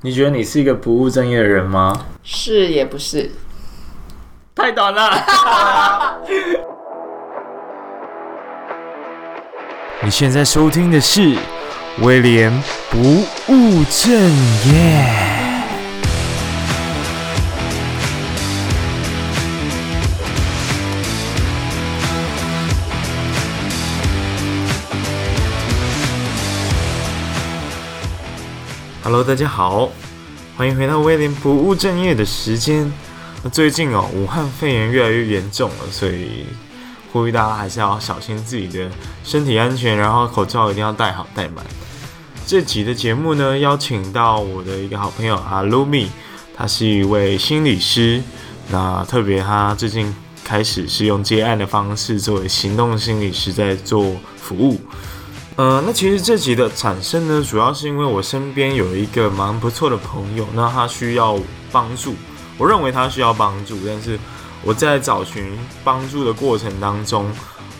你觉得你是一个不务正业的人吗？是也不是，太短了。你现在收听的是威廉不务正业。Hello，大家好，欢迎回到威廉不务正业的时间。那最近哦，武汉肺炎越来越严重了，所以呼吁大家还是要小心自己的身体安全，然后口罩一定要戴好戴满。这集的节目呢，邀请到我的一个好朋友阿鲁米，他是一位心理师。那特别他最近开始是用接案的方式作为行动心理师在做服务。呃，那其实这集的产生呢，主要是因为我身边有一个蛮不错的朋友，那他需要帮助，我认为他需要帮助，但是我在找寻帮助的过程当中，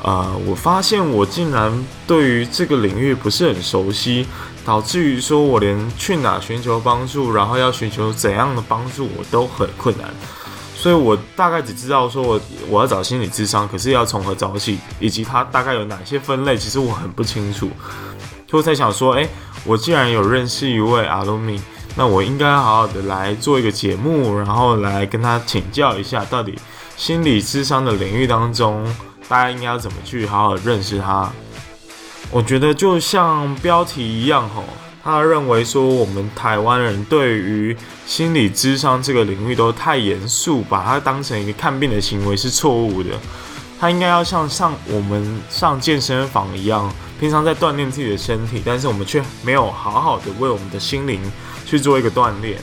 呃，我发现我竟然对于这个领域不是很熟悉，导致于说我连去哪寻求帮助，然后要寻求怎样的帮助，我都很困难。所以我大概只知道说我我要找心理智商，可是要从何找起，以及它大概有哪些分类，其实我很不清楚。就在想说，哎，我既然有认识一位阿鲁米，那我应该好好的来做一个节目，然后来跟他请教一下，到底心理智商的领域当中，大家应该要怎么去好好认识他。我觉得就像标题一样，吼。他认为说，我们台湾人对于心理智商这个领域都太严肃，把它当成一个看病的行为是错误的。他应该要像上我们上健身房一样，平常在锻炼自己的身体，但是我们却没有好好的为我们的心灵去做一个锻炼。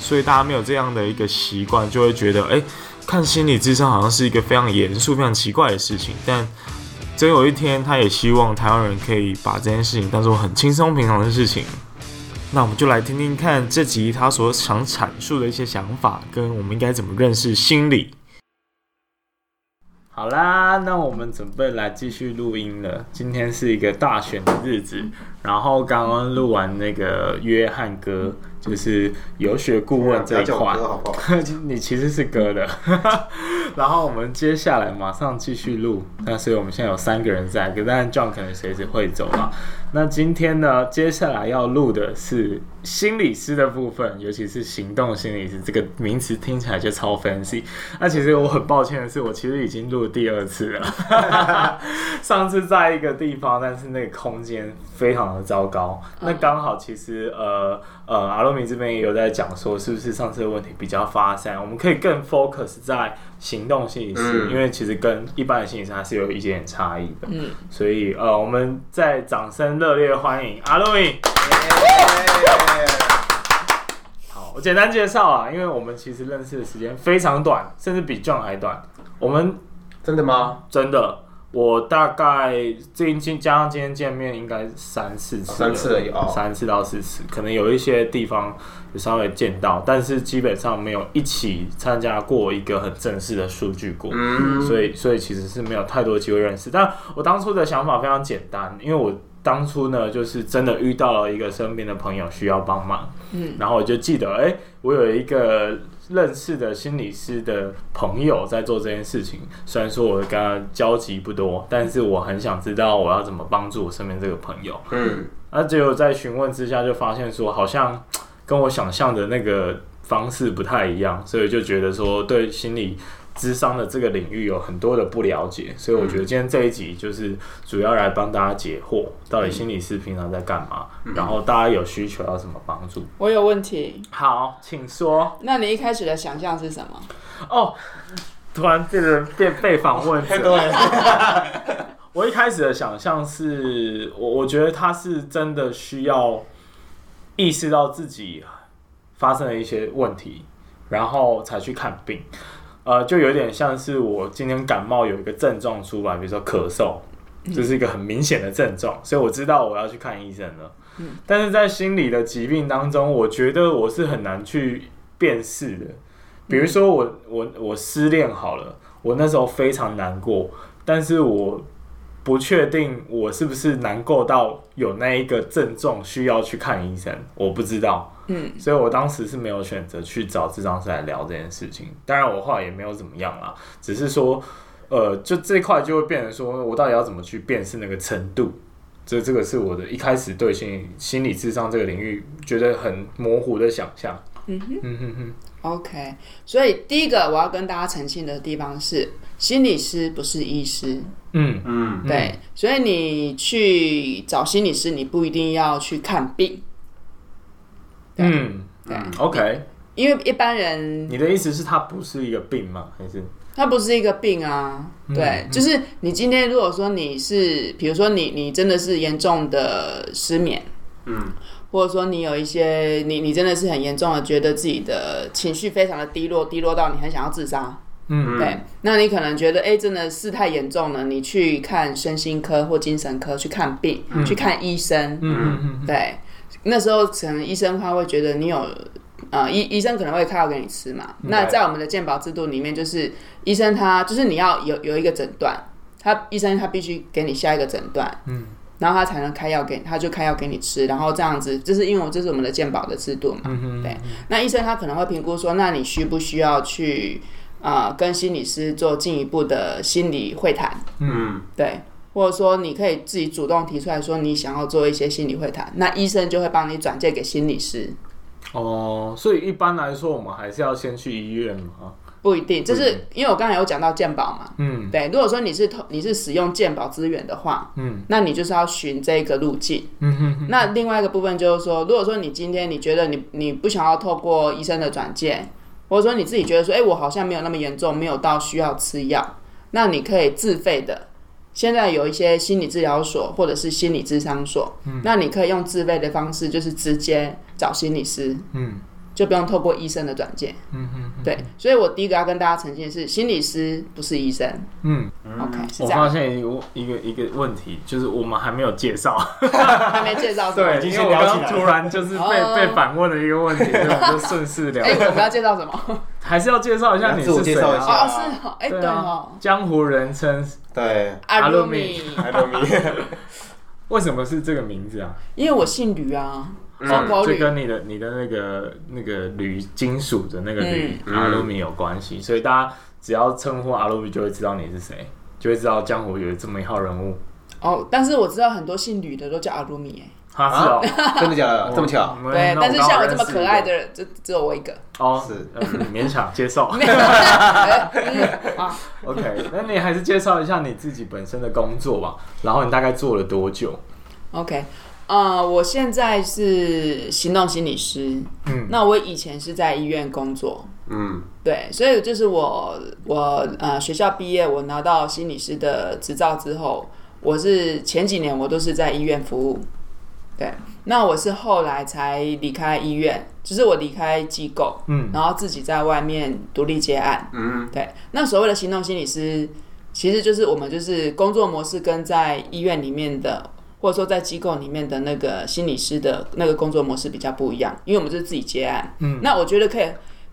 所以大家没有这样的一个习惯，就会觉得，哎，看心理智商好像是一个非常严肃、非常奇怪的事情。但总有一天，他也希望台湾人可以把这件事情当做很轻松平常的事情。那我们就来听听看这集他所想阐述的一些想法，跟我们应该怎么认识心理。好啦，那我们准备来继续录音了。今天是一个大选的日子，然后刚刚录完那个约翰哥。就是游学顾问这一块，你其实是哥的。然后我们接下来马上继续录，那所以我们现在有三个人在，可但 John 可能随时会走了。那今天呢，接下来要录的是心理师的部分，尤其是行动心理师这个名词听起来就超 fancy。那其实我很抱歉的是，我其实已经录第二次了。上次在一个地方，但是那个空间非常的糟糕。那刚好其实呃呃阿鲁米这边也有在讲说，是不是上次的问题比较发散，我们可以更 focus 在行动心理师，嗯、因为其实跟一般的心理师还是有一点差异的。嗯，所以呃，我们在掌声热烈欢迎阿露米。好，我简单介绍啊，因为我们其实认识的时间非常短，甚至比 John 还短。我们真的吗？真的。我大概最近加上今天见面，应该三四次，三次而已，三次到四次，可能有一些地方有稍微见到，但是基本上没有一起参加过一个很正式的数据过，嗯，所以所以其实是没有太多机会认识。但我当初的想法非常简单，因为我当初呢就是真的遇到了一个身边的朋友需要帮忙，嗯，然后我就记得，哎、欸，我有一个。认识的心理师的朋友在做这件事情，虽然说我跟他交集不多，但是我很想知道我要怎么帮助我身边这个朋友。嗯，那结果在询问之下，就发现说好像跟我想象的那个方式不太一样，所以就觉得说对心理。咨商的这个领域有很多的不了解，所以我觉得今天这一集就是主要来帮大家解惑，到底心理师平常在干嘛，嗯、然后大家有需求要什么帮助。我有问题，好，请说。那你一开始的想象是什么？哦，突然变成被被访问，太多了。我一开始的想象是我，我觉得他是真的需要意识到自己发生了一些问题，然后才去看病。呃，就有点像是我今天感冒有一个症状出来，比如说咳嗽，这是一个很明显的症状，所以我知道我要去看医生了。嗯，但是在心理的疾病当中，我觉得我是很难去辨识的。比如说我我我失恋好了，我那时候非常难过，但是我不确定我是不是难过到有那一个症状需要去看医生，我不知道。嗯，所以我当时是没有选择去找智障师来聊这件事情。当然，我后来也没有怎么样啦，只是说，呃，就这块就会变成说我到底要怎么去辨识那个程度。这这个是我的一开始对心理心理智障这个领域觉得很模糊的想象。嗯哼嗯哼哼。OK，所以第一个我要跟大家澄清的地方是，心理师不是医师。嗯嗯，对，所以你去找心理师，你不一定要去看病。嗯，对，OK。因为一般人，你的意思是他不是一个病吗？还是他不是一个病啊？对，就是你今天如果说你是，比如说你你真的是严重的失眠，嗯。或者说你有一些你你真的是很严重的，觉得自己的情绪非常的低落，低落到你很想要自杀，嗯，对，那你可能觉得哎、欸，真的事态严重了，你去看身心科或精神科去看病，嗯、去看医生，嗯嗯。对，那时候可能医生他会觉得你有，呃，医医生可能会开药给你吃嘛，嗯、那在我们的健保制度里面，就是医生他就是你要有有一个诊断，他医生他必须给你下一个诊断，嗯。然后他才能开药给，他就开药给你吃，然后这样子，就是因为这是我们的健保的制度嘛，对。那医生他可能会评估说，那你需不需要去啊、呃、跟心理师做进一步的心理会谈？嗯，对。或者说你可以自己主动提出来说你想要做一些心理会谈，那医生就会帮你转介给心理师。哦，所以一般来说，我们还是要先去医院嘛。不一定，就是因为我刚才有讲到鉴保嘛，嗯，对，如果说你是投你是使用鉴保资源的话，嗯，那你就是要寻这个路径，嗯哼哼。那另外一个部分就是说，如果说你今天你觉得你你不想要透过医生的转介，或者说你自己觉得说，哎、欸，我好像没有那么严重，没有到需要吃药，那你可以自费的。现在有一些心理治疗所或者是心理智商所，嗯，那你可以用自费的方式，就是直接找心理师，嗯。就不用透过医生的转介，嗯嗯，对，所以我第一个要跟大家澄清的是，心理师不是医生，嗯，OK，我发现一个一个一个问题，就是我们还没有介绍，还没介绍，对，因为我刚刚突然就是被被反问了一个问题，所以我就顺势聊。哎，我们要介绍什么？还是要介绍一下你是谁啊？哦，是，哎，对哦，江湖人称对阿鲁米，阿鲁米，为什么是这个名字啊？因为我姓吕啊。嗯，这跟你的你的那个那个铝金属的那个铝阿鲁米有关系，所以大家只要称呼阿鲁米，就会知道你是谁，就会知道江湖有这么一号人物。哦，但是我知道很多姓吕的都叫阿鲁米，哎，他是哦，真的假的？这么巧？对，但是像我这么可爱的人，就只有我一个。哦，是勉强接受。OK，那你还是介绍一下你自己本身的工作吧，然后你大概做了多久？OK。啊，uh, 我现在是行动心理师。嗯，那我以前是在医院工作。嗯，对，所以就是我我呃学校毕业，我拿到心理师的执照之后，我是前几年我都是在医院服务。对，那我是后来才离开医院，就是我离开机构，嗯，然后自己在外面独立接案。嗯，对，那所谓的行动心理师，其实就是我们就是工作模式跟在医院里面的。或者说，在机构里面的那个心理师的那个工作模式比较不一样，因为我们就是自己接案。嗯，那我觉得可以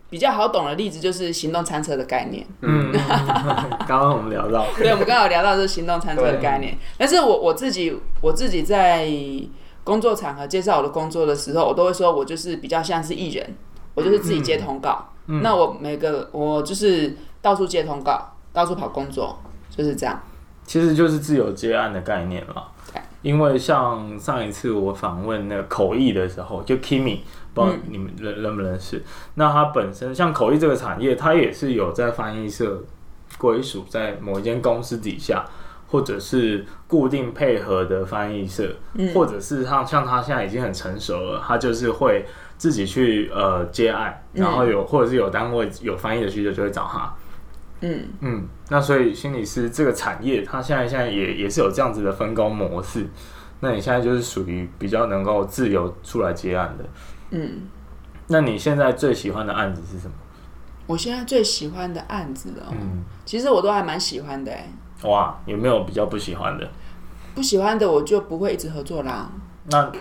比较好懂的例子就是行动餐车的概念。嗯，刚刚我们聊到，对，我们刚好聊到这行动餐车的概念。但是我我自己我自己在工作场合介绍我的工作的时候，我都会说我就是比较像是艺人，我就是自己接通告。嗯，那我每个我就是到处接通告，到处跑工作，就是这样。其实就是自由接案的概念嘛。因为像上一次我访问那个口译的时候，就 Kimi，不知道你们认认不认识？嗯、那他本身像口译这个产业，他也是有在翻译社归属在某一间公司底下，或者是固定配合的翻译社，嗯、或者是像像他现在已经很成熟了，他就是会自己去呃接案，然后有、嗯、或者是有单位有翻译的需求就会找他。嗯嗯，那所以心理师这个产业，它现在现在也也是有这样子的分工模式。那你现在就是属于比较能够自由出来接案的。嗯，那你现在最喜欢的案子是什么？我现在最喜欢的案子哦，嗯，其实我都还蛮喜欢的哎。哇，有没有比较不喜欢的？不喜欢的我就不会一直合作啦。那。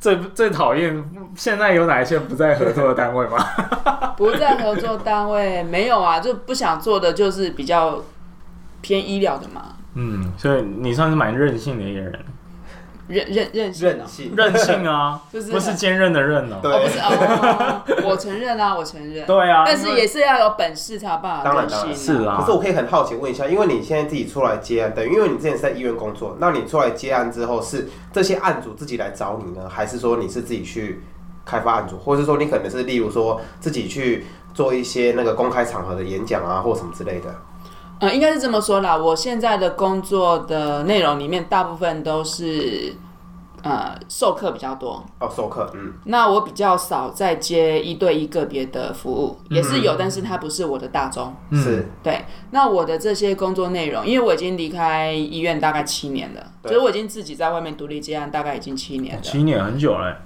最最讨厌现在有哪一些不在合作的单位吗？不在合作单位没有啊，就不想做的就是比较偏医疗的嘛。嗯，所以你算是蛮任性的一个人。任任任性，任性，任性啊，就是不是坚韧的韧哦。对，不是哦，我承认啊，我承认。对啊，但是也是要有本事才有办法当然。是啊。可是我可以很好奇问一下，因为你现在自己出来接案，等于因为你之前是在医院工作，那你出来接案之后，是这些案主自己来找你呢，还是说你是自己去开发案主，或者是说你可能是例如说自己去做一些那个公开场合的演讲啊，或什么之类的？嗯，应该是这么说啦。我现在的工作的内容里面，大部分都是呃授课比较多。哦，授课，嗯。那我比较少在接一对一个别的服务，也是有，嗯、但是它不是我的大宗。是。对。那我的这些工作内容，因为我已经离开医院大概七年了，所以我已经自己在外面独立接案，大概已经七年了。七年很久了。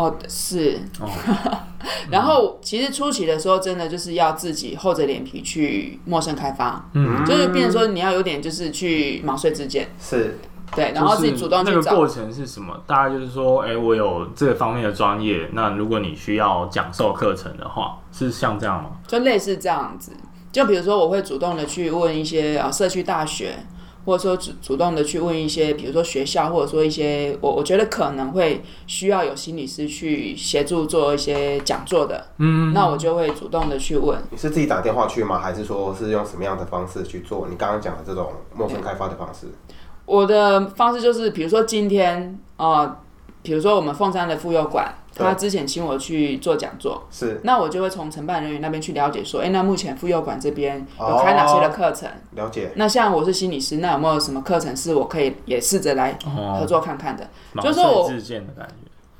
哦，是，哦、然后其实初期的时候，真的就是要自己厚着脸皮去陌生开发，嗯，就是变成说你要有点就是去毛遂自荐，是，对，然后自己主动去找。那个过程是什么？大概就是说，哎，我有这方面的专业，那如果你需要讲授课程的话，是像这样吗？就类似这样子，就比如说我会主动的去问一些啊社区大学。或者说主主动的去问一些，比如说学校，或者说一些我我觉得可能会需要有心理师去协助做一些讲座的，嗯，那我就会主动的去问。你是自己打电话去吗？还是说是用什么样的方式去做？你刚刚讲的这种陌生开发的方式？我的方式就是，比如说今天呃，比如说我们凤山的妇幼馆。他之前请我去做讲座，是，那我就会从承办人员那边去了解，说，哎、欸，那目前妇幼馆这边有开哪些的课程？哦？了解。那像我是心理师，那有没有什么课程是我可以也试着来合作看看的？哦、就是说我自荐的感觉。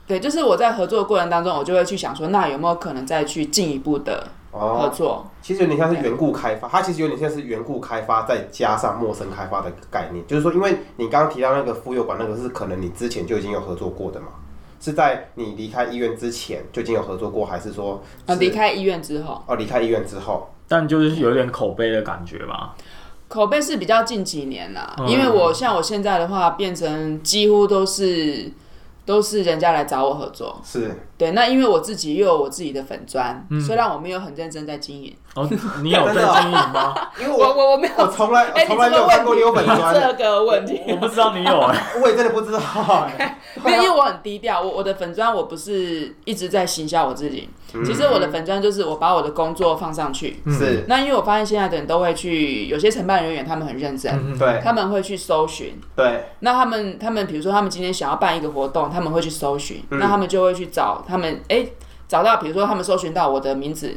对，就是我在合作的过程当中，我就会去想说，那有没有可能再去进一步的合作？哦、其实有点像是缘故开发，它其实有点像是缘故开发再加上陌生开发的概念，就是说，因为你刚刚提到那个妇幼馆，那个是可能你之前就已经有合作过的嘛。是在你离开医院之前就已经有合作过，还是说是？啊，离开医院之后。哦，离开医院之后，但就是有点口碑的感觉吧。口碑是比较近几年啦，嗯、因为我像我现在的话，变成几乎都是。都是人家来找我合作，是对。那因为我自己又有我自己的粉砖，嗯、虽然我没有很认真在经营。哦，你有在经营吗？因为我我我没有，我从来从来没有看过你有粉砖这个问题。我不知道你有哎，我也真的不知道。没有，因为我很低调。我我的粉砖我不是一直在行销我自己。其实我的粉砖就是我把我的工作放上去。是。那因为我发现现在的人都会去，有些承办人员他们很认真，对，他们会去搜寻。对。那他们他们比如说他们今天想要办一个活动，他们会去搜寻，那他们就会去找他们哎找到，比如说他们搜寻到我的名字。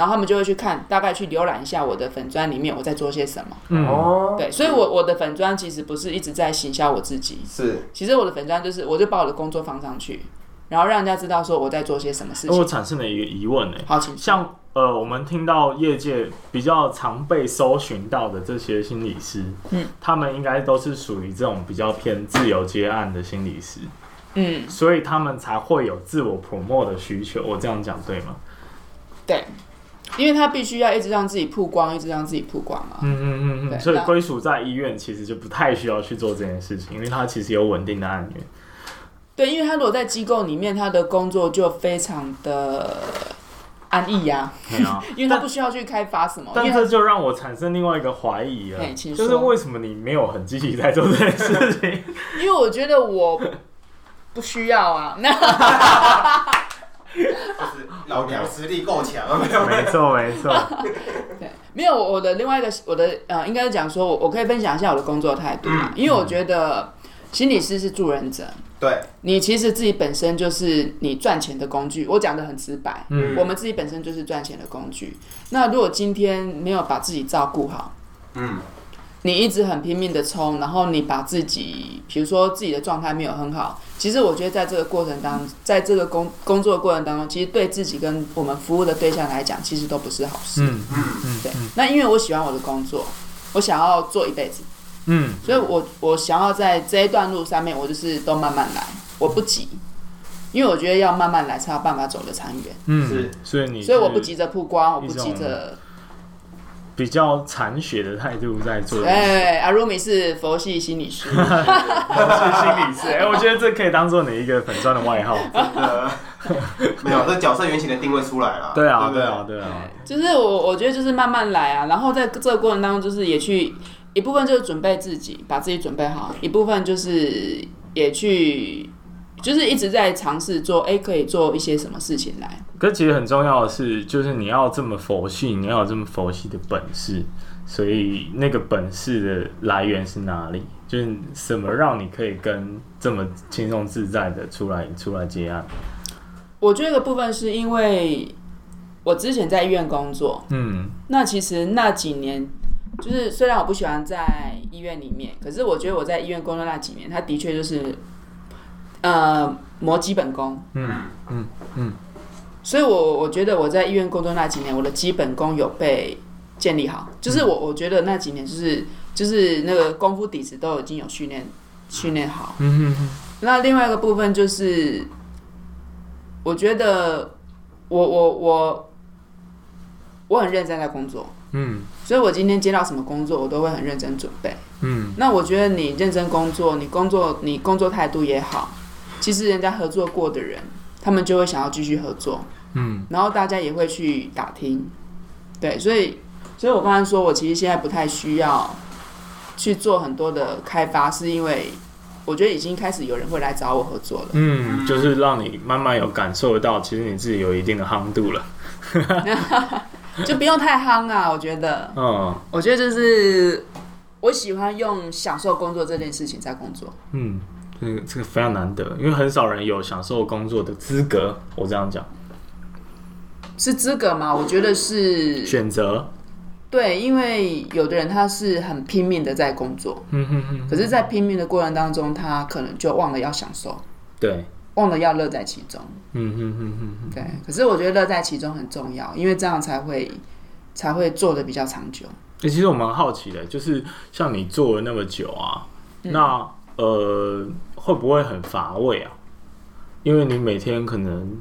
然后他们就会去看，大概去浏览一下我的粉砖里面我在做些什么。哦、嗯，对，所以我，我我的粉砖其实不是一直在行销我自己，是，其实我的粉砖就是，我就把我的工作放上去，然后让人家知道说我在做些什么事情。我产生了一个疑问呢，好，请像呃，我们听到业界比较常被搜寻到的这些心理师，嗯，他们应该都是属于这种比较偏自由接案的心理师，嗯，所以他们才会有自我 promote 的需求。我这样讲对吗？对。因为他必须要一直让自己曝光，一直让自己曝光嘛。嗯嗯嗯嗯。所以归属在医院，其实就不太需要去做这件事情，因为他其实有稳定的案源。对，因为他如果在机构里面，他的工作就非常的安逸呀、啊。啊、因为他不需要去开发什么。但，但这就让我产生另外一个怀疑了，就是为什么你没有很积极在做这件事情？因为我觉得我不需要啊。就是老娘实力够强，没有没错没错。对，没有我的另外一个我的呃，应该讲说，我我可以分享一下我的工作态度嘛，因为我觉得心理师是助人者。对，你其实自己本身就是你赚钱的工具。我讲的很直白，嗯，我们自己本身就是赚钱的工具。那如果今天没有把自己照顾好，嗯。你一直很拼命的冲，然后你把自己，比如说自己的状态没有很好，其实我觉得在这个过程当中，在这个工工作的过程当中，其实对自己跟我们服务的对象来讲，其实都不是好事。嗯嗯嗯，对。那因为我喜欢我的工作，我想要做一辈子，嗯，所以我我想要在这一段路上面，我就是都慢慢来，我不急，因为我觉得要慢慢来才有办法走得长远。嗯，是，所以你，所以我不急着曝光，我不急着。比较残血的态度在做。哎，阿如米是佛系心理师，佛系心理师。哎，我觉得这可以当做你一个粉钻的外号。没有，这角色原型的定位出来了。对啊，对啊，对啊。就是我，我觉得就是慢慢来啊，然后在这个过程当中，就是也去一部分就是准备自己，把自己准备好；一部分就是也去，就是一直在尝试做，哎、欸，可以做一些什么事情来。可其实很重要的是，就是你要这么佛系，你要有这么佛系的本事。所以那个本事的来源是哪里？就是什么让你可以跟这么轻松自在的出来出来接案？我觉得部分是因为我之前在医院工作，嗯，那其实那几年，就是虽然我不喜欢在医院里面，可是我觉得我在医院工作那几年，他的确就是呃磨基本功，嗯嗯嗯，所以我我觉得我在医院工作那几年，我的基本功有被。建立好，就是我我觉得那几年就是就是那个功夫底子都已经有训练训练好。嗯嗯嗯。那另外一个部分就是，我觉得我我我我很认真在工作。嗯。所以我今天接到什么工作，我都会很认真准备。嗯。那我觉得你认真工作，你工作你工作态度也好，其实人家合作过的人，他们就会想要继续合作。嗯。然后大家也会去打听。对，所以。所以，我刚才说，我其实现在不太需要去做很多的开发，是因为我觉得已经开始有人会来找我合作了。嗯，就是让你慢慢有感受得到，其实你自己有一定的夯度了。就不用太夯啊，我觉得。嗯，我觉得就是我喜欢用享受工作这件事情在工作。嗯，这个这个非常难得，因为很少人有享受工作的资格。我这样讲，是资格吗？我觉得是选择。对，因为有的人他是很拼命的在工作，嗯哼哼，可是，在拼命的过程当中，他可能就忘了要享受，对，忘了要乐在其中，嗯哼哼哼，对。可是我觉得乐在其中很重要，因为这样才会才会做的比较长久。欸，其实我蛮好奇的，就是像你做了那么久啊，嗯、那呃会不会很乏味啊？因为你每天可能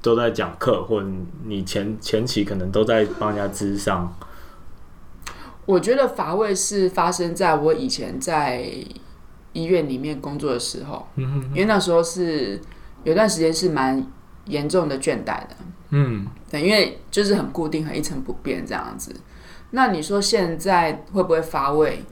都在讲课，或者你前前期可能都在帮人家咨商。我觉得乏味是发生在我以前在医院里面工作的时候，因为那时候是有段时间是蛮严重的倦怠的，嗯，对，因为就是很固定、很一成不变这样子。那你说现在会不会乏味？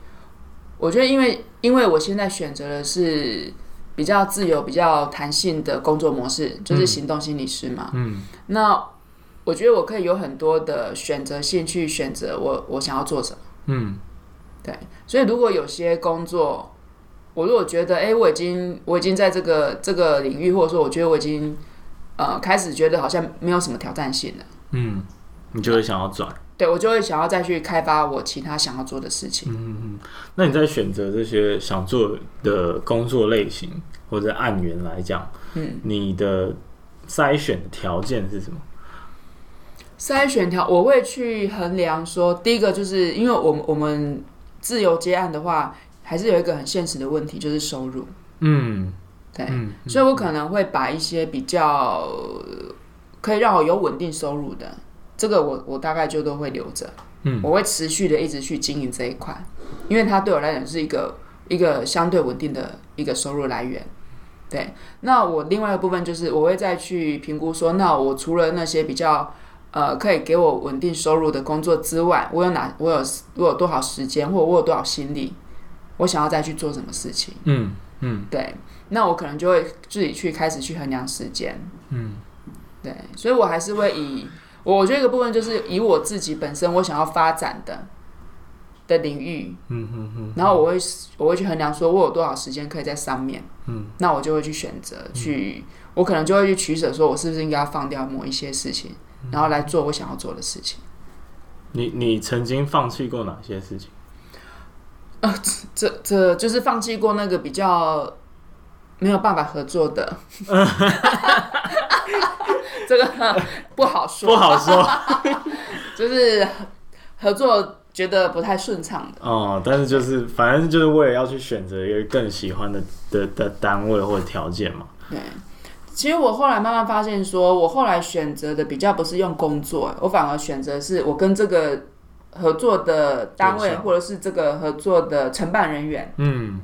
我觉得，因为因为我现在选择的是比较自由、比较弹性的工作模式，就是行动心理师嘛，嗯，那。我觉得我可以有很多的选择性去选择我我想要做什么。嗯，对，所以如果有些工作，我如果觉得哎、欸，我已经我已经在这个这个领域，或者说我觉得我已经呃开始觉得好像没有什么挑战性了。嗯，你就会想要转。对，我就会想要再去开发我其他想要做的事情。嗯嗯，那你在选择这些想做的工作类型或者案源来讲，嗯，你的筛选的条件是什么？筛选条，我会去衡量说，第一个就是因为我们我们自由接案的话，还是有一个很现实的问题，就是收入。嗯，对，所以我可能会把一些比较可以让我有稳定收入的，这个我我大概就都会留着。嗯，我会持续的一直去经营这一块，因为它对我来讲是一个一个相对稳定的一个收入来源。对，那我另外一个部分就是我会再去评估说，那我除了那些比较。呃，可以给我稳定收入的工作之外，我有哪？我有我有多少时间，或者我有多少心力？我想要再去做什么事情？嗯嗯，对，那我可能就会自己去开始去衡量时间。嗯，对，所以我还是会以我觉得一个部分就是以我自己本身我想要发展的的领域，嗯嗯嗯，然后我会我会去衡量说我有多少时间可以在上面，嗯，那我就会去选择去，我可能就会去取舍，说我是不是应该要放掉某一些事情。然后来做我想要做的事情。你你曾经放弃过哪些事情？呃，这这就是放弃过那个比较没有办法合作的。这个 不好说，不好说。就是合作觉得不太顺畅的。哦，但是就是反正就是为了要去选择一个更喜欢的的的单位或者条件嘛。对。其实我后来慢慢发现，说我后来选择的比较不是用工作，我反而选择是我跟这个合作的单位或者是这个合作的承办人员，嗯，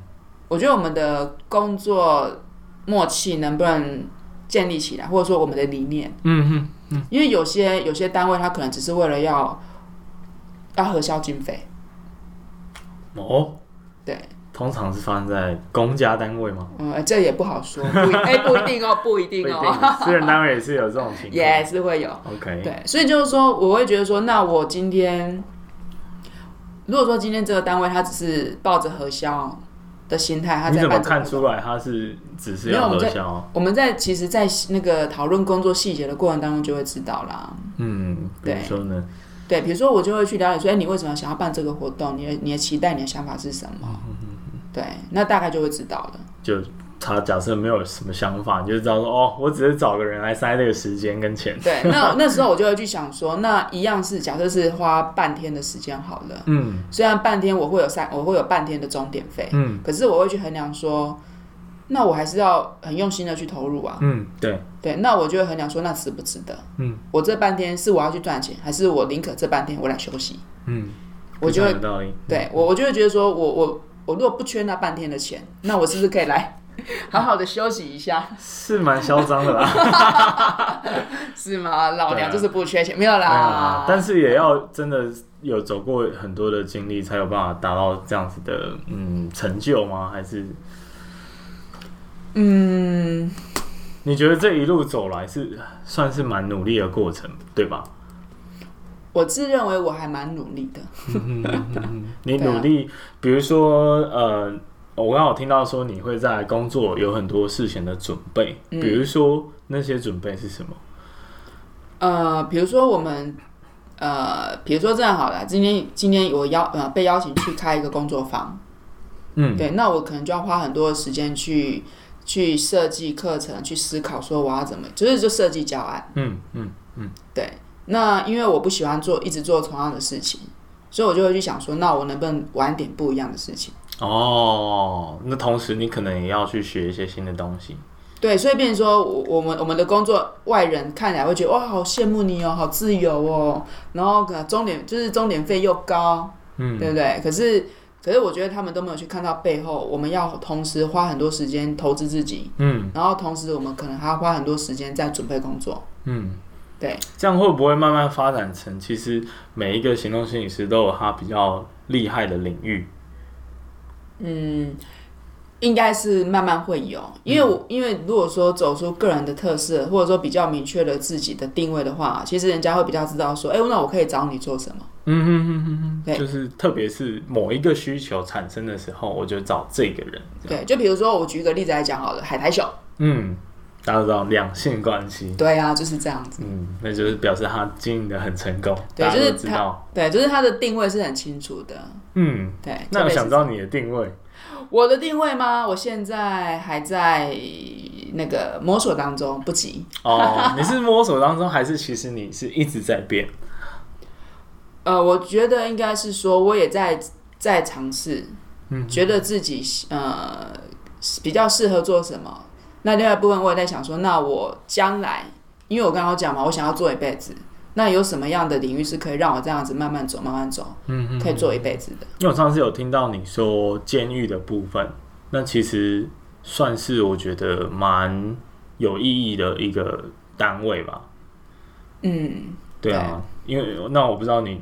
我觉得我们的工作默契能不能建立起来，或者说我们的理念，嗯哼，嗯，因为有些有些单位他可能只是为了要要核销经费，哦，对，通常是发生在公家单位吗？嗯，这也不好说，不一 哎 不一定哦，不一定哦，私人单位也是有这种情况，也是会有。OK，对，所以就是说，我会觉得说，那我今天如果说今天这个单位他只是抱着核销的心态，他在你怎么看出来他是只是要核销？我们在其实，在那个讨论工作细节的过程当中就会知道啦。嗯，比如说呢？对，比如说我就会去了解说，哎，你为什么想要办这个活动？你的你的期待，你的想法是什么？对，那大概就会知道了。就他假设没有什么想法，你就知道说，哦，我只是找个人来塞这个时间跟钱。对，那 那时候我就会去想说，那一样是假设是花半天的时间好了。嗯。虽然半天我会有三，我会有半天的钟点费。嗯。可是我会去衡量说，那我还是要很用心的去投入啊。嗯，对。对，那我就会衡量说，那值不值得？嗯。我这半天是我要去赚钱，还是我宁可这半天我来休息？嗯。我就会，对我我就会觉得说我我我如果不缺那半天的钱，那我是不是可以来？好好的休息一下，是蛮嚣张的啦，是吗？老娘就是不缺钱，没有啦。但是也要真的有走过很多的经历，才有办法达到这样子的嗯成就吗？还是嗯，你觉得这一路走来是算是蛮努力的过程，对吧？我自认为我还蛮努力的。你努力，比如说呃。我刚好听到说你会在工作有很多事情的准备，嗯、比如说那些准备是什么？呃，比如说我们，呃，比如说这样好了，今天今天我邀呃被邀请去开一个工作坊，嗯，对，那我可能就要花很多的时间去去设计课程，去思考说我要怎么，就是就设计教案，嗯嗯嗯，对。那因为我不喜欢做一直做同样的事情，所以我就会去想说，那我能不能玩点不一样的事情？哦，那同时你可能也要去学一些新的东西。对，所以变成说，我我们我们的工作，外人看来会觉得哇，好羡慕你哦，好自由哦，然后可能钟点就是终点费又高，嗯，对不对？可是可是我觉得他们都没有去看到背后，我们要同时花很多时间投资自己，嗯，然后同时我们可能还要花很多时间在准备工作，嗯，对，这样会不会慢慢发展成，其实每一个行动心理师都有他比较厉害的领域？嗯，应该是慢慢会有，因为我、嗯、因为如果说走出个人的特色，或者说比较明确了自己的定位的话，其实人家会比较知道说，哎、欸，那我可以找你做什么？嗯哼哼哼哼，对，就是特别是某一个需求产生的时候，我就找这个人。对，就比如说我举个例子来讲好了，海苔熊。嗯，大家都知道两性关系。对啊，就是这样子。嗯，那就是表示他经营的很成功。对，就是他，对，就是他的定位是很清楚的。嗯，对。那我想知道你的定位。我的定位吗？我现在还在那个摸索当中，不急。哦，你是摸索当中，还是其实你是一直在变？呃，我觉得应该是说，我也在在尝试，嗯，觉得自己呃比较适合做什么。那另外一部分，我也在想说，那我将来，因为我刚刚讲嘛，我想要做一辈子。那有什么样的领域是可以让我这样子慢慢走、慢慢走，嗯嗯，可以做一辈子的？因为我上次有听到你说监狱的部分，那其实算是我觉得蛮有意义的一个单位吧。嗯，对啊，对，因为那我不知道你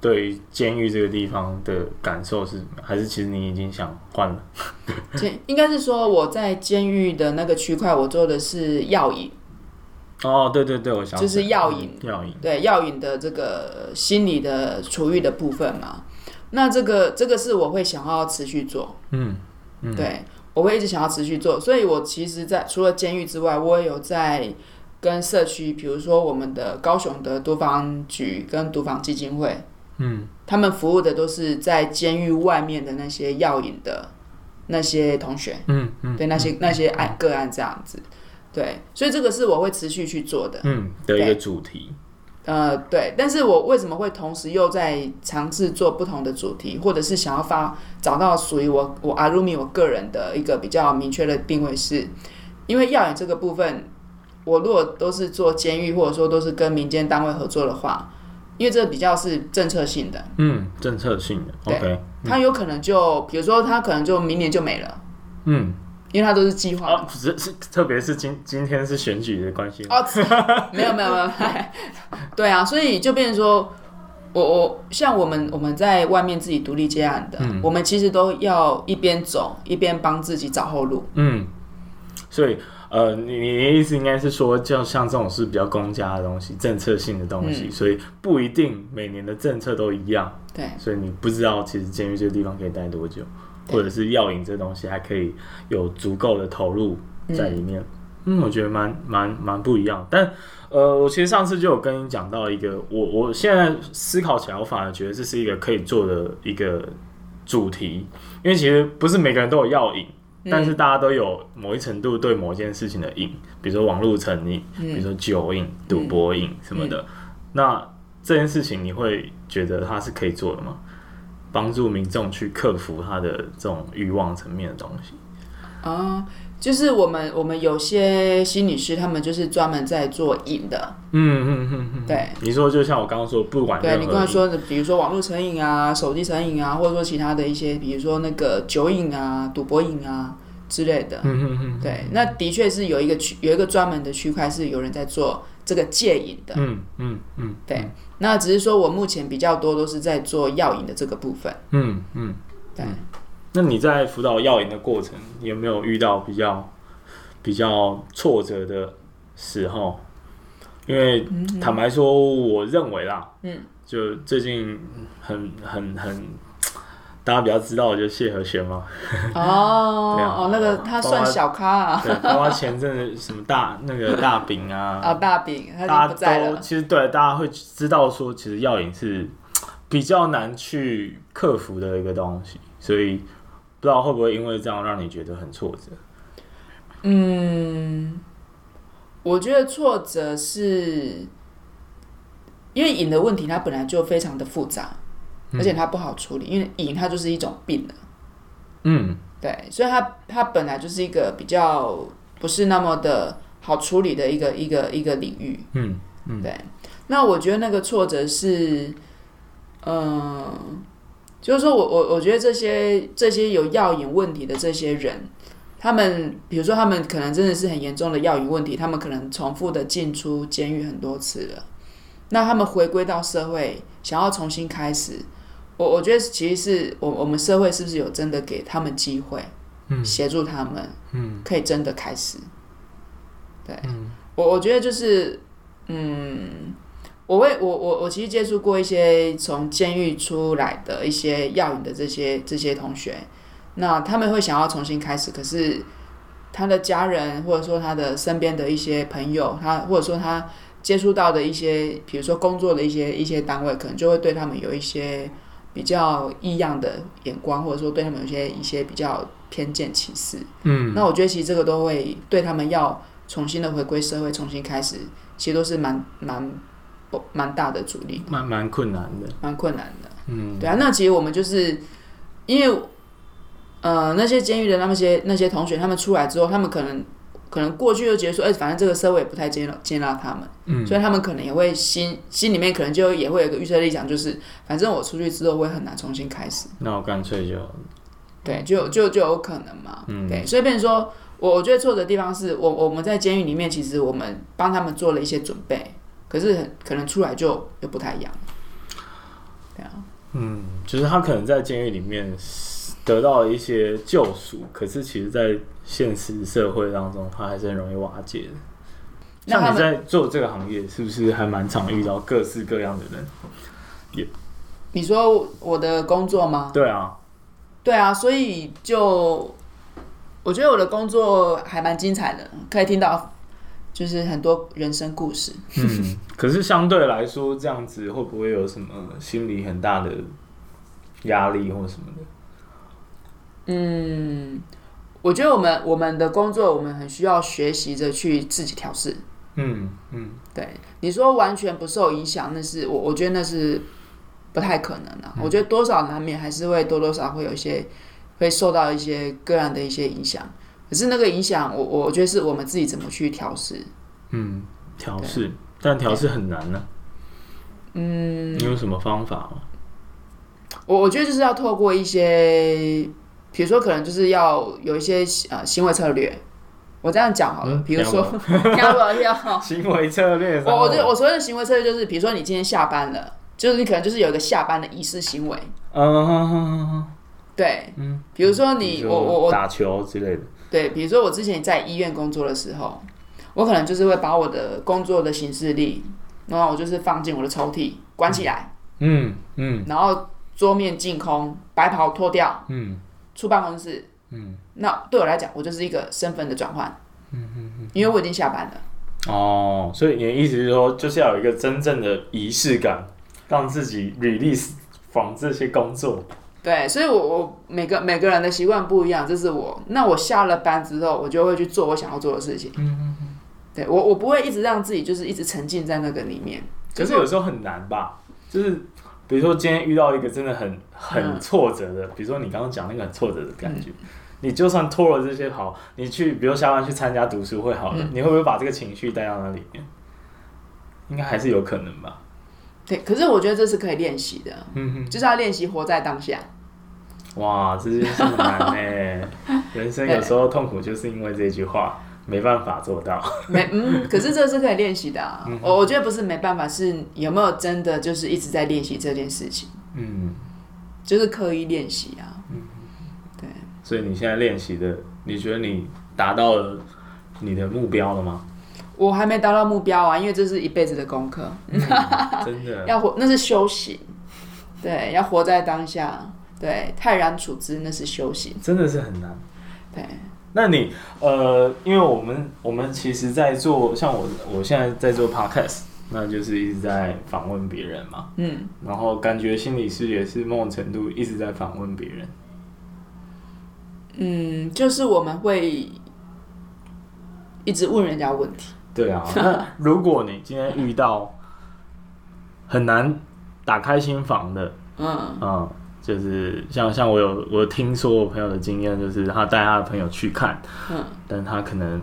对监狱这个地方的感受是，还是其实你已经想换了？应该是说我在监狱的那个区块，我做的是药引。哦，对对对，我想就是药引，药瘾，对药引的这个心理的处遇的部分嘛。那这个这个是我会想要持续做，嗯，嗯对，我会一直想要持续做。所以我其实在，在除了监狱之外，我也有在跟社区，比如说我们的高雄的毒防局跟毒防基金会，嗯，他们服务的都是在监狱外面的那些药瘾的那些同学，嗯嗯，对那些那些案个案这样子。对，所以这个是我会持续去做的，嗯，的一个主题。呃，对，但是我为什么会同时又在尝试做不同的主题，或者是想要发找到属于我我阿鲁米我个人的一个比较明确的定位是，是因为药瘾这个部分，我如果都是做监狱，或者说都是跟民间单位合作的话，因为这比较是政策性的，嗯，政策性的对，OK，它有可能就比如说它可能就明年就没了，嗯。因为它都是计划，哦，是是，特别是今今天是选举的关系。哦，没有没有没有，对啊，所以就变成说，我我像我们我们在外面自己独立接案的，嗯、我们其实都要一边走一边帮自己找后路。嗯，所以呃，你你的意思应该是说，就像这种是比较公家的东西，政策性的东西，嗯、所以不一定每年的政策都一样。对，所以你不知道其实监狱这个地方可以待多久，或者是药引这东西还可以有足够的投入在里面。嗯，嗯，我觉得蛮蛮蛮不一样，但。呃，我其实上次就有跟你讲到一个，我我现在思考起来，我反而觉得这是一个可以做的一个主题，因为其实不是每个人都有药瘾，嗯、但是大家都有某一程度对某一件事情的瘾，比如说网络成瘾，嗯、比如说酒瘾、赌博瘾什么的。嗯、那这件事情你会觉得它是可以做的吗？帮助民众去克服他的这种欲望层面的东西啊。就是我们我们有些心理师，他们就是专门在做瘾的。嗯嗯嗯嗯，对。你说就像我刚刚说，不管对你刚才说的，比如说网络成瘾啊、手机成瘾啊，或者说其他的一些，比如说那个酒瘾啊、赌博瘾啊之类的。嗯嗯嗯。对，那的确是有一个区，有一个专门的区块是有人在做这个戒瘾的。嗯嗯嗯。对，那只是说我目前比较多都是在做药瘾的这个部分。嗯嗯。对。那你在辅导药瘾的过程，有没有遇到比较比较挫折的时候？因为坦白说，我认为啦，嗯，就最近很很很大家比较知道的就是谢和弦嘛。哦，啊，哦，那个他算小咖啊。对，包括前阵子什么大那个大饼啊，啊大饼，他不在了。其实对大家会知道说，其实药瘾是比较难去克服的一个东西，所以。不知道会不会因为这样让你觉得很挫折？嗯，我觉得挫折是因为瘾的问题，它本来就非常的复杂，而且它不好处理，因为瘾它就是一种病了。嗯，对，所以它它本来就是一个比较不是那么的好处理的一个一个一个领域。嗯嗯，对。那我觉得那个挫折是，嗯。就是说我我我觉得这些这些有药瘾问题的这些人，他们比如说他们可能真的是很严重的药瘾问题，他们可能重复的进出监狱很多次了。那他们回归到社会，想要重新开始，我我觉得其实是我我们社会是不是有真的给他们机会，嗯，协助他们，嗯，可以真的开始。对，我我觉得就是，嗯。我会，我我我其实接触过一些从监狱出来的一些药瘾的这些这些同学，那他们会想要重新开始，可是他的家人或者说他的身边的一些朋友，他或者说他接触到的一些，比如说工作的一些一些单位，可能就会对他们有一些比较异样的眼光，或者说对他们有些一些比较偏见歧视。嗯，那我觉得其实这个都会对他们要重新的回归社会，重新开始，其实都是蛮蛮。蛮大的阻力，蛮蛮困难的，蛮困难的。嗯，对啊，那其实我们就是因为，呃，那些监狱的那些那些同学，他们出来之后，他们可能可能过去就觉得说，哎、欸，反正这个社会也不太接纳接纳他们，嗯，所以他们可能也会心心里面可能就也会有个预设立场，就是反正我出去之后会很难重新开始，那我干脆就，对，就就就有可能嘛，嗯，对，所以变成说我我觉得错的地方是我我们在监狱里面，其实我们帮他们做了一些准备。可是可能出来就又不太一样，对啊，嗯，就是他可能在监狱里面得到了一些救赎，可是其实，在现实社会当中，他还是很容易瓦解的。像你在做这个行业，是不是还蛮常遇到各式各样的人？也，你说我的工作吗？对啊，对啊，所以就我觉得我的工作还蛮精彩的，可以听到。就是很多人生故事。嗯，可是相对来说，这样子会不会有什么心理很大的压力或什么的？嗯，我觉得我们我们的工作，我们很需要学习着去自己调试。嗯嗯，对，你说完全不受影响，那是我我觉得那是不太可能的。嗯，我觉得多少难免还是会多多少少会有一些会受到一些个人的一些影响。可是那个影响，我我觉得是我们自己怎么去调试。嗯，调试，但调试很难呢、啊。嗯，你有什么方法吗？我我觉得就是要透过一些，比如说可能就是要有一些呃行为策略。我这样讲好了，嗯、比如说，行为策略。我我觉得我所谓的行为策略就是，比如说你今天下班了，就是你可能就是有一个下班的仪式行为。嗯，对，嗯，比如说你我我我打球之类的。对，比如说我之前在医院工作的时候，我可能就是会把我的工作的行事历，然后我就是放进我的抽屉，关起来。嗯嗯。然后桌面净空，白袍脱掉。嗯。出办公室。嗯。那对我来讲，我就是一个身份的转换。嗯嗯嗯。因为我已经下班了。哦，所以你的意思是说，就是要有一个真正的仪式感，让自己 release from 这些工作。对，所以我，我我每个每个人的习惯不一样，这是我。那我下了班之后，我就会去做我想要做的事情。嗯嗯嗯。对我，我不会一直让自己就是一直沉浸在那个里面。可是有时候很难吧？就是比如说今天遇到一个真的很很挫折的，嗯、比如说你刚刚讲那个很挫折的感觉。嗯你就算脱了这些好，你去，比如下班去参加读书会好了，嗯、你会不会把这个情绪带到那里面？应该还是有可能吧。对，可是我觉得这是可以练习的。嗯哼，就是要练习活在当下。哇，这件事很难哎！人生有时候痛苦，就是因为这句话没办法做到。没，嗯，可是这是可以练习的、啊。我、嗯、我觉得不是没办法，是有没有真的就是一直在练习这件事情。嗯，就是刻意练习啊。嗯，对所以你现在练习的，你觉得你达到了你的目标了吗？我还没达到目标啊，因为这是一辈子的功课。嗯、真的 要活，那是修行。对，要活在当下。对，泰然处之，那是修行。真的是很难。对。那你呃，因为我们我们其实，在做像我我现在在做 podcast，那就是一直在访问别人嘛。嗯。然后感觉心理师也是某种程度一直在访问别人。嗯，就是我们会一直问人家问题。对啊，那如果你今天遇到很难打开心房的，嗯 嗯，就是像像我有我听说我朋友的经验，就是他带他的朋友去看，嗯，但他可能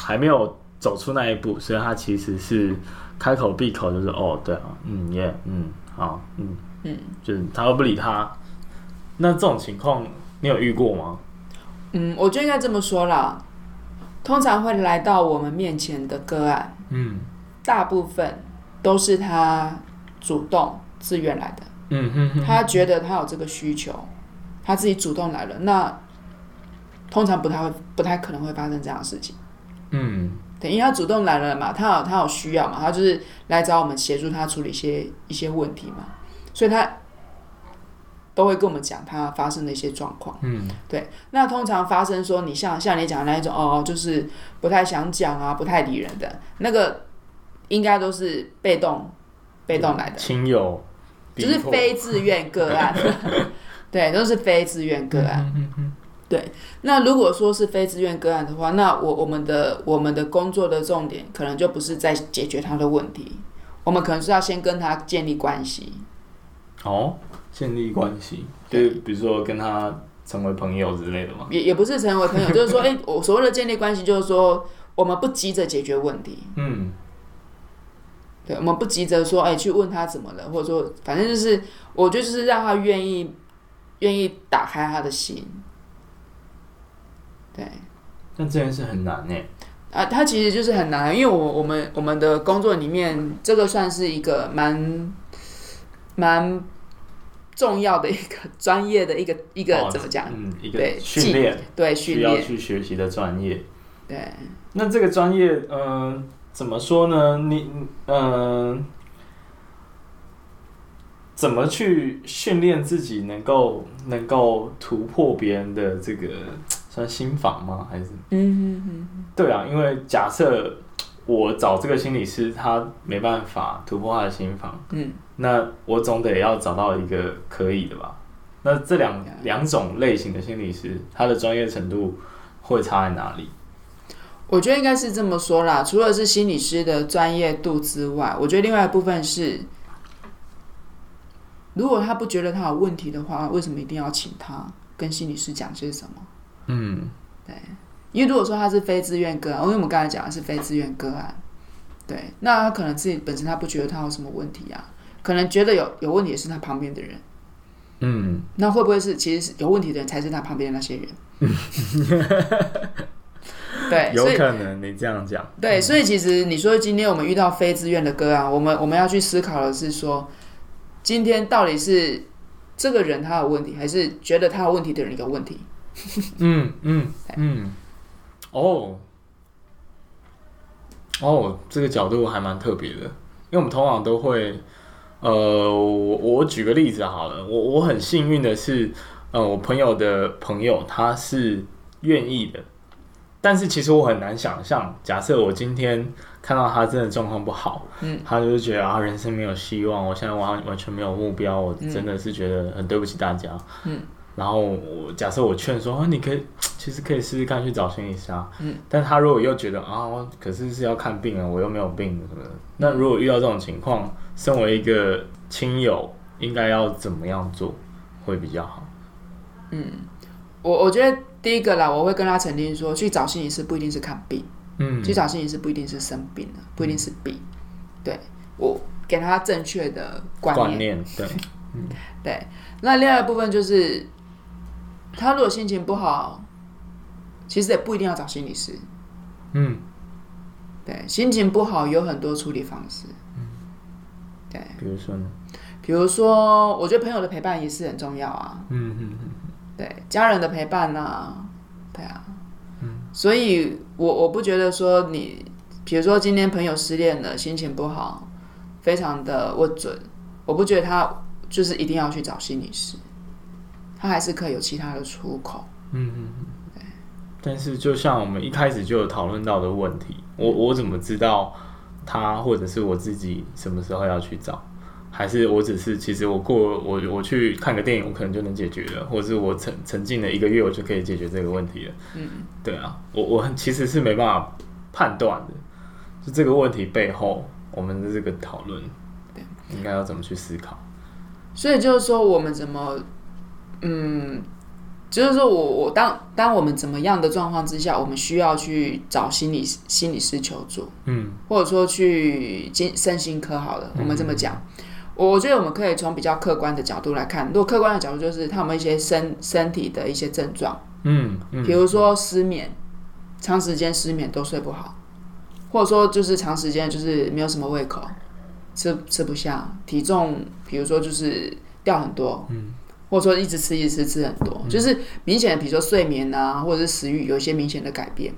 还没有走出那一步，所以他其实是开口闭口就是哦，对啊，嗯耶，嗯好，嗯嗯，就是他都不理他。那这种情况你有遇过吗？嗯，我就应该这么说啦。通常会来到我们面前的个案，嗯，大部分都是他主动自愿来的。哼，他觉得他有这个需求，他自己主动来了，那通常不太会，不太可能会发生这样的事情。嗯，对，因为他主动来了嘛，他有他有需要嘛，他就是来找我们协助他处理一些一些问题嘛，所以他。都会跟我们讲他发生的一些状况，嗯，对。那通常发生说你像像你讲的那一种哦，就是不太想讲啊，不太理人的那个，应该都是被动被动来的亲友，就是非自愿个案，对，都是非自愿个案。嗯嗯，对。那如果说是非自愿个案的话，那我我们的我们的工作的重点可能就不是在解决他的问题，我们可能是要先跟他建立关系。哦。建立关系，就比如说跟他成为朋友之类的吗？也也不是成为朋友，就是说，哎、欸，我所谓的建立关系，就是说，我们不急着解决问题。嗯，对，我们不急着说，哎、欸，去问他怎么了，或者说，反正就是，我就是让他愿意，愿意打开他的心。对，但这件事很难呢。啊，他其实就是很难，因为我我们我们的工作里面，这个算是一个蛮蛮。重要的一个专业的一个一个、哦、怎么讲？嗯，一个训练，对训练需要去学习的专业。对，那这个专业，嗯、呃，怎么说呢？你，嗯、呃，怎么去训练自己能够能够突破别人的这个算心防吗？还是？嗯嗯嗯。对啊，因为假设我找这个心理师，他没办法突破他的心防。嗯。那我总得要找到一个可以的吧？那这两两种类型的心理师，他的专业程度会差在哪里？我觉得应该是这么说啦，除了是心理师的专业度之外，我觉得另外一部分是，如果他不觉得他有问题的话，为什么一定要请他跟心理师讲些什么？嗯，对，因为如果说他是非自愿个案，因为我们刚才讲的是非自愿个案，对，那他可能自己本身他不觉得他有什么问题啊。可能觉得有有问题的是他旁边的人，嗯，那会不会是其实是有问题的人才是他旁边的那些人？对，有可能你这样讲。对，所以其实你说今天我们遇到非自愿的个案，我们我们要去思考的是说，今天到底是这个人他有问题，还是觉得他有问题的人有问题？嗯嗯嗯，哦哦，这个角度还蛮特别的，因为我们通常都会，呃，我我举个例子好了，我我很幸运的是，呃，我朋友的朋友他是愿意的。但是其实我很难想象，假设我今天看到他真的状况不好，嗯，他就是觉得啊，人生没有希望，我现在完完全没有目标，我真的是觉得很对不起大家，嗯，然后我假设我劝说啊，你可以其实可以试试看去找心理师啊，嗯，但他如果又觉得啊，可是是要看病啊，我又没有病什么的，那如果遇到这种情况，身为一个亲友，应该要怎么样做会比较好？嗯，我我觉得。第一个啦，我会跟他澄清说，去找心理师不一定是看病，嗯，去找心理师不一定是生病了，不一定是病，对，我给他正确的观念，观念，对，嗯，对。那另外一部分就是，他如果心情不好，其实也不一定要找心理师，嗯，对，心情不好有很多处理方式，嗯，对，比如说呢？比如说，我觉得朋友的陪伴也是很重要啊，嗯嗯嗯。对家人的陪伴呐、啊，对啊，嗯，所以我我不觉得说你，比如说今天朋友失恋了，心情不好，非常的不准，我不觉得他就是一定要去找心理师，他还是可以有其他的出口，嗯嗯嗯，对。但是就像我们一开始就有讨论到的问题，我我怎么知道他或者是我自己什么时候要去找？还是我只是，其实我过我我去看个电影，我可能就能解决了，或者是我沉沉浸了一个月，我就可以解决这个问题了。嗯，对啊，我我其实是没办法判断的，就这个问题背后，我们的这个讨论，对，应该要怎么去思考？所以就是说，我们怎么，嗯，就是说我我当当我们怎么样的状况之下，我们需要去找心理心理师求助，嗯，或者说去精身心科好了，我们这么讲。嗯我觉得我们可以从比较客观的角度来看，如果客观的角度就是他们一些身身体的一些症状，嗯，嗯，比如说失眠，长时间失眠都睡不好，或者说就是长时间就是没有什么胃口，吃吃不下，体重比如说就是掉很多，嗯，或者说一直吃一直吃吃很多，嗯，就是明显的，比如说睡眠啊，或者是食欲有一些明显的改变，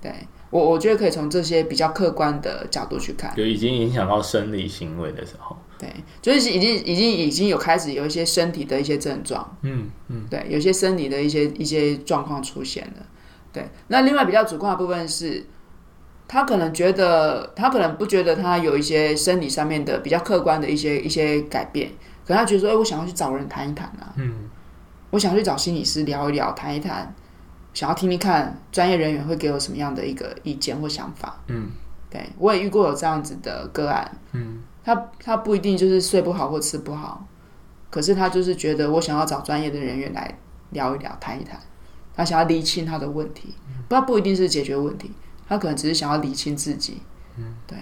对。我我觉得可以从这些比较客观的角度去看，就已经影响到生理行为的时候，对，就是已经已经已经有开始有一些身体的一些症状，嗯嗯，对，有些生理的一些一些状况出现了，对。那另外比较主观的部分是，他可能觉得他可能不觉得他有一些生理上面的比较客观的一些一些改变，可能他觉得说，哎，我想要去找人谈一谈啊，嗯，我想去找心理师聊一聊，谈一谈。想要听听看专业人员会给我什么样的一个意见或想法。嗯，对，我也遇过有这样子的个案。嗯，他他不一定就是睡不好或吃不好，可是他就是觉得我想要找专业的人员来聊一聊、谈一谈。他想要理清他的问题，不，他不一定是解决问题，他可能只是想要理清自己。嗯，对，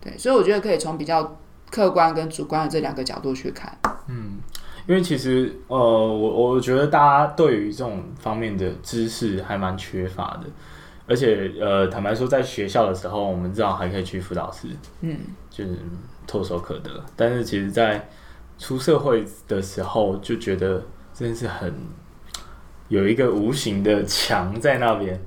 对，所以我觉得可以从比较客观跟主观的这两个角度去看。嗯。因为其实，呃，我我觉得大家对于这种方面的知识还蛮缺乏的，而且，呃，坦白说，在学校的时候，我们至少还可以去辅导室，嗯，就是唾手可得。但是，其实，在出社会的时候，就觉得真的是很有一个无形的墙在那边，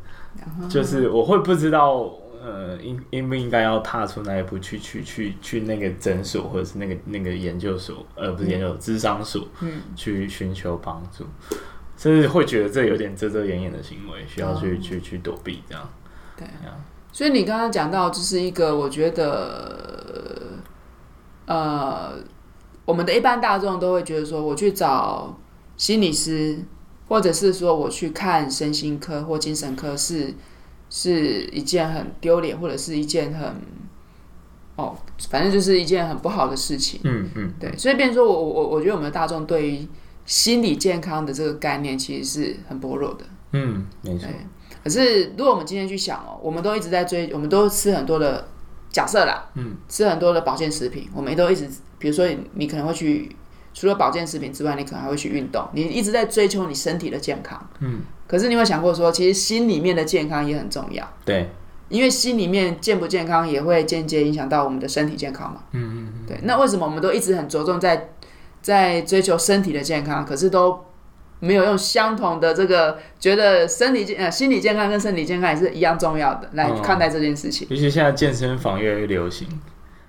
就是我会不知道。呃，应应不应该要踏出那一步去去去去那个诊所或者是那个那个研究所，呃，不是研究所，智商所，嗯，去寻求帮助，甚至会觉得这有点遮遮掩掩的行为，需要去、嗯、去去躲避这样。对，所以你刚刚讲到，就是一个我觉得，呃，我们的一般大众都会觉得说，我去找心理师，或者是说我去看身心科或精神科是。是一件很丢脸，或者是一件很哦，反正就是一件很不好的事情。嗯嗯，对，所以变成说我我我觉得我们的大众对于心理健康的这个概念其实是很薄弱的。嗯，没错。可是如果我们今天去想哦，我们都一直在追，我们都吃很多的假设啦，嗯，吃很多的保健食品，我们都一直，比如说你可能会去。除了保健食品之外，你可能还会去运动。你一直在追求你身体的健康，嗯。可是你有想过说，其实心里面的健康也很重要。对，因为心里面健不健康也会间接影响到我们的身体健康嘛。嗯嗯嗯。对，那为什么我们都一直很着重在在追求身体的健康，可是都没有用相同的这个觉得身体健呃心理健康跟身体健康也是一样重要的来看待这件事情？尤其现在健身房越来越流行。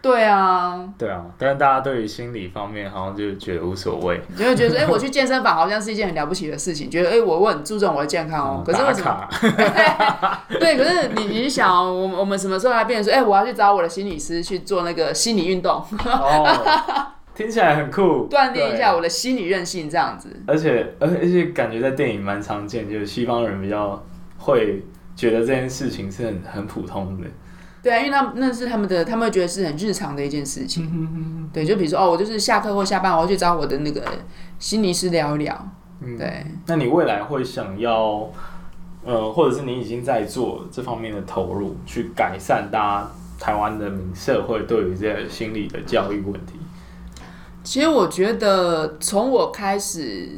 对啊，对啊，但是大家对于心理方面好像就觉得无所谓，就会觉得哎、欸，我去健身房好像是一件很了不起的事情，觉得哎、欸，我我很注重我的健康哦、可是为什么？对，可是你你想，我们我们什么时候来变成说，哎、欸，我要去找我的心理师去做那个心理运动？哦，听起来很酷，锻炼一下我的心理韧性，这样子。而且而而且感觉在电影蛮常见，就是西方人比较会觉得这件事情是很很普通的。对啊，因为那那是他们的，他们会觉得是很日常的一件事情。嗯、对，就比如说哦，我就是下课或下班，我要去找我的那个心理师聊一聊。嗯，对。那你未来会想要，呃，或者是你已经在做这方面的投入，去改善大家台湾的民社会对于这个心理的教育问题？其实我觉得，从我开始。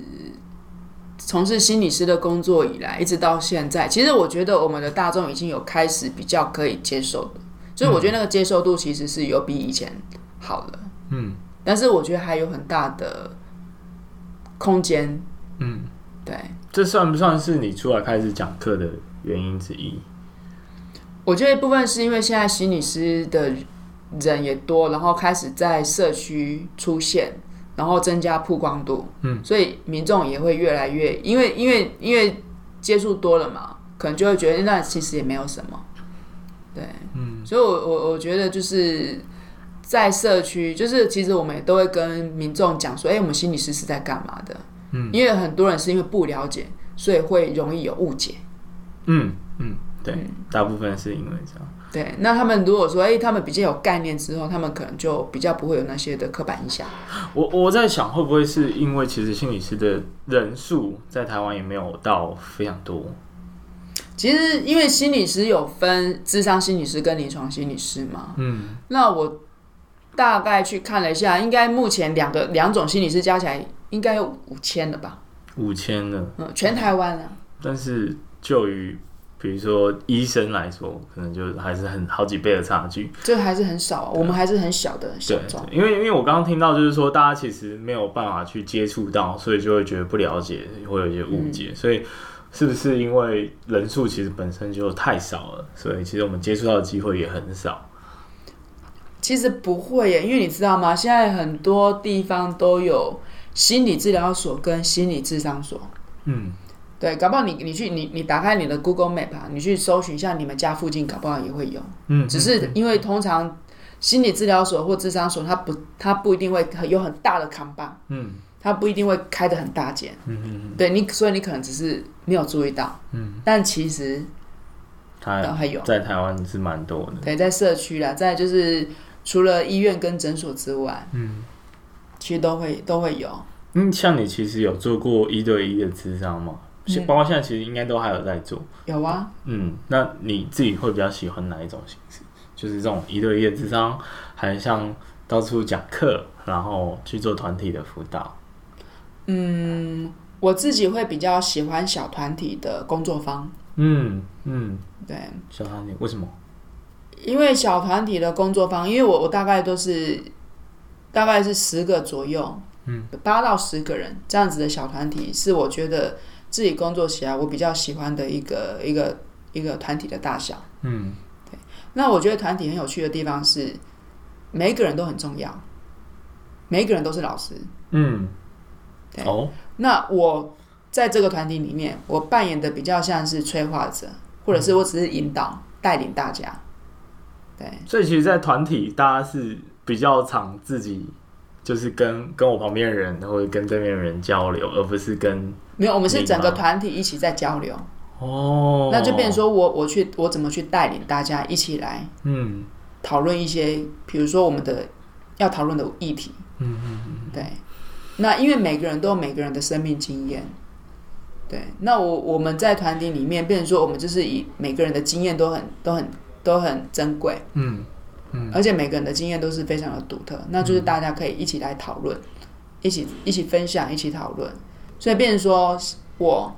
从事心理师的工作以来，一直到现在，其实我觉得我们的大众已经有开始比较可以接受的，所以我觉得那个接受度其实是有比以前好了。嗯，但是我觉得还有很大的空间。嗯，对，这算不算是你出来开始讲课的原因之一？我觉得一部分是因为现在心理师的人也多，然后开始在社区出现。然后增加曝光度，嗯，所以民众也会越来越，因为因为因为接触多了嘛，可能就会觉得那其实也没有什么，对，嗯，所以我我我觉得就是在社区，就是其实我们也都会跟民众讲说，哎，我们心理师是在干嘛的，嗯，因为很多人是因为不了解，所以会容易有误解，嗯嗯，对，嗯，大部分是因为这样。对，那他们如果说，哎、欸，他们比较有概念之后，他们可能就比较不会有那些的刻板印象。我我在想，会不会是因为其实心理师的人数在台湾也没有到非常多？其实，因为心理师有分智商心理师跟临床心理师嘛。嗯。那我大概去看了一下，应该目前两个两种心理师加起来应该有五千了吧？五千了。嗯，全台湾啊。但是就于。比如说医生来说，可能就还是很好几倍的差距，这还是很少，我们还是很小的小众。因为因为我刚刚听到就是说，大家其实没有办法去接触到，所以就会觉得不了解，会有一些误解。嗯、所以是不是因为人数其实本身就太少了，所以其实我们接触到的机会也很少？其实不会耶，因为你知道吗？现在很多地方都有心理治疗所跟心理智商所。嗯。对，搞不好你你去你你打开你的 Google Map 啊，你去搜寻一下你们家附近，搞不好也会有。嗯，只是因为通常心理治疗所或智商所，它不它不一定会有很大的扛棒。嗯，它不一定会开的很大间。嗯嗯嗯。对你，所以你可能只是没有注意到。嗯。但其实它还有在台湾是蛮多的。对，在社区啦，在就是除了医院跟诊所之外，嗯，其实都会都会有。嗯，像你其实有做过一对一的智商吗？包括现在其实应该都还有在做，有啊，嗯，那你自己会比较喜欢哪一种形式？就是这种一对一的智商，还是像到处讲课，然后去做团体的辅导？嗯，我自己会比较喜欢小团体的工作坊。嗯嗯，对，小团体为什么？因为小团体的工作坊，因为我我大概都是大概是十个左右，嗯，八到十个人这样子的小团体，是我觉得。自己工作起来，我比较喜欢的一个一个一个团体的大小。嗯，对。那我觉得团体很有趣的地方是，每一个人都很重要，每一个人都是老师。嗯，对。哦。那我在这个团体里面，我扮演的比较像是催化者，或者是我只是引导、带领大家。对。所以，其实，在团体，大家是比较常自己。就是跟跟我旁边的人，或者跟对面的人交流，而不是跟没有，我们是整个团体一起在交流。哦，那就变成说我我去我怎么去带领大家一起来，嗯，讨论一些，比如说我们的要讨论的议题，嗯嗯嗯，对。那因为每个人都有每个人的生命经验，对。那我我们在团体里面，变成说我们就是以每个人的经验都很都很都很珍贵，嗯。而且每个人的经验都是非常的独特，那就是大家可以一起来讨论，一起一起分享，一起讨论。所以变成说，我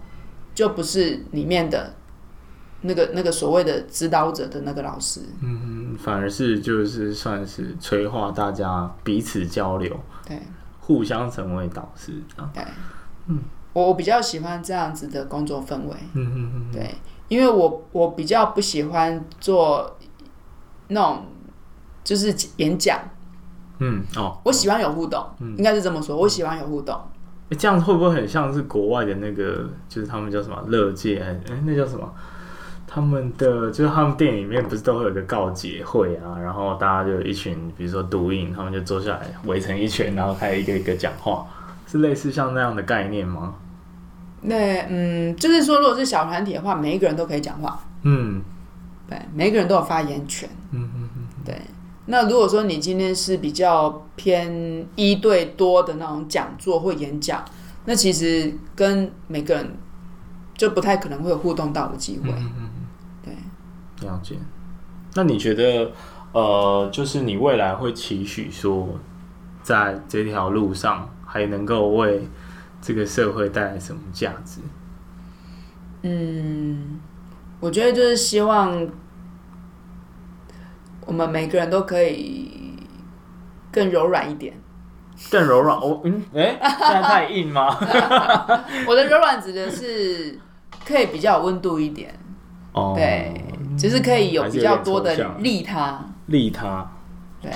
就不是里面的那个那个所谓的指导者的那个老师。嗯，反而是就是算是催化大家彼此交流，对，互相成为导师。对，嗯，我我比较喜欢这样子的工作氛围。嗯嗯嗯，对，因为我我比较不喜欢做那种就是演讲。嗯哦，我喜欢有互动，嗯、应该是这么说。我喜欢有互动。这样会不会很像是国外的那个，就是他们叫什么乐界？哎、欸，那叫什么？他们的就是他们店里面不是都会有一个告解会啊？然后大家就一群，比如说毒瘾，他们就坐下来围成一圈，然后开始一个一个讲话，是类似像那样的概念吗？那嗯，就是说，如果是小团体的话，每一个人都可以讲话。嗯，对，每一个人都有发言权。嗯嗯嗯，对。那如果说你今天是比较偏一对多的那种讲座或演讲，那其实跟每个人就不太可能会有互动到的机会。嗯嗯对，了解。那你觉得，呃，就是你未来会期许说，在这条路上还能够为这个社会带来什么价值？嗯，我觉得就是希望。我们每个人都可以更柔软一点，更柔软。我嗯，哎、欸，现在太硬吗？我的柔软指的是可以比较有温度一点。哦，对，就是可以有比较多的利他，利他。对，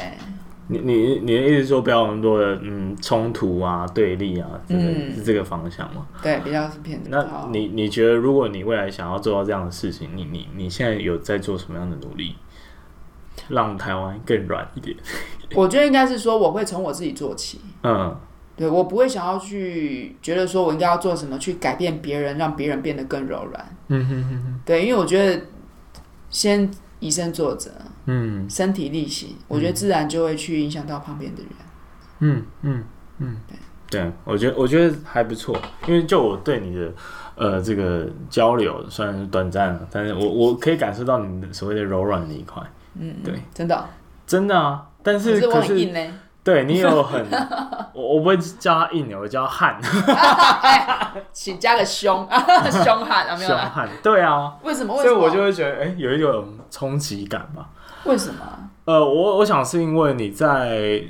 你你你的意思说不要有那么多的嗯冲突啊、对立啊，嗯，是这个方向吗？对，比较是偏。那你你觉得，如果你未来想要做到这样的事情，你你你现在有在做什么样的努力？让台湾更软一点。我觉得应该是说，我会从我自己做起。嗯，对，我不会想要去觉得说我应该要做什么去改变别人，让别人变得更柔软。嗯哼哼哼。对，因为我觉得先以身作则，嗯，身体力行，我觉得自然就会去影响到旁边的人。嗯嗯嗯，对对，我觉得我觉得还不错，因为就我对你的呃这个交流虽然是短暂，但是我我可以感受到你的所谓的柔软那一块。嗯，对，真的，真的啊！但是可是，对你有很，我我不会叫他硬，我会叫他悍。请加个凶，凶悍啊，没有？凶悍，对啊。为什么？所以我就会觉得，哎，有一种冲击感吧。为什么？呃，我我想是因为你在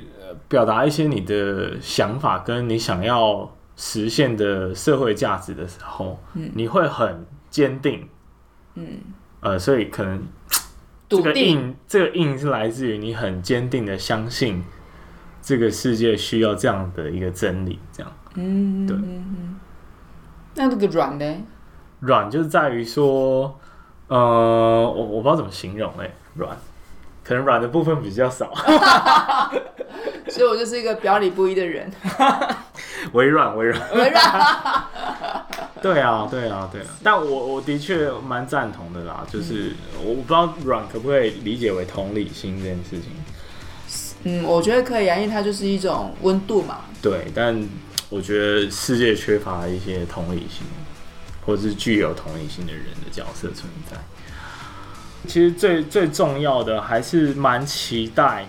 表达一些你的想法，跟你想要实现的社会价值的时候，嗯，你会很坚定，嗯，呃，所以可能。这个硬，这个硬是来自于你很坚定的相信这个世界需要这样的一个真理，这样。嗯，对。那这个软呢？软就是在于说，呃，我我不知道怎么形容哎，软，可能软的部分比较少。所以我就是一个表里不一的人。微软，微软，微软。对啊，对啊，对啊，但我我的确蛮赞同的啦，就是我不知道软可不可以理解为同理心这件事情。嗯，我觉得可以啊，因为它就是一种温度嘛。对，但我觉得世界缺乏一些同理心，或是具有同理心的人的角色存在。其实最最重要的还是蛮期待。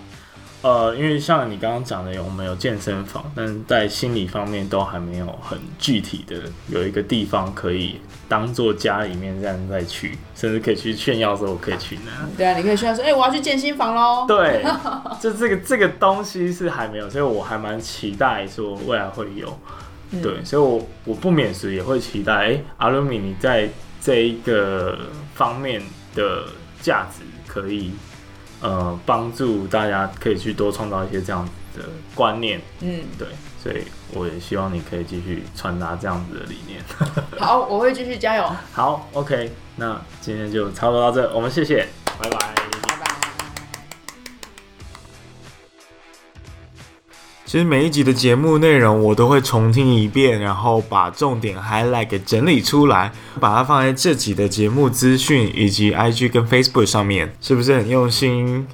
呃，因为像你刚刚讲的，我们有健身房，但在心理方面都还没有很具体的有一个地方可以当做家里面这样再去，甚至可以去炫耀说我可以去那。对啊，你可以炫耀说，哎、欸，我要去健身房喽。对，就这个这个东西是还没有，所以我还蛮期待说未来会有。嗯、对，所以我我不免时也会期待，哎、欸，阿鲁米你在这一个方面的价值可以。呃，帮助大家可以去多创造一些这样子的观念，嗯，对，所以我也希望你可以继续传达这样子的理念。好，我会继续加油。好，OK，那今天就差不多到这，我们谢谢，拜拜。其实每一集的节目内容我都会重听一遍，然后把重点 highlight 给整理出来，把它放在这集的节目资讯以及 IG 跟 Facebook 上面，是不是很用心？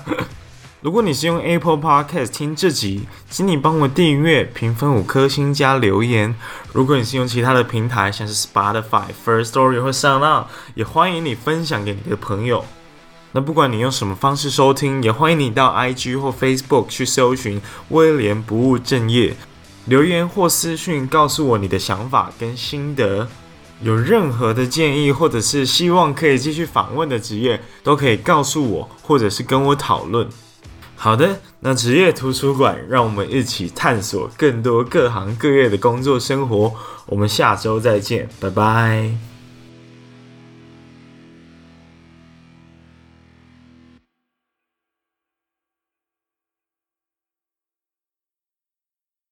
如果你是用 Apple Podcast 听这集，请你帮我订阅、评分五颗星加留言。如果你是用其他的平台，像是 Spotify、First Story 或 Sound，也欢迎你分享给你的朋友。那不管你用什么方式收听，也欢迎你到 IG 或 Facebook 去搜寻威廉不务正业，留言或私讯告诉我你的想法跟心得。有任何的建议，或者是希望可以继续访问的职业，都可以告诉我，或者是跟我讨论。好的，那职业图书馆，让我们一起探索更多各行各业的工作生活。我们下周再见，拜拜。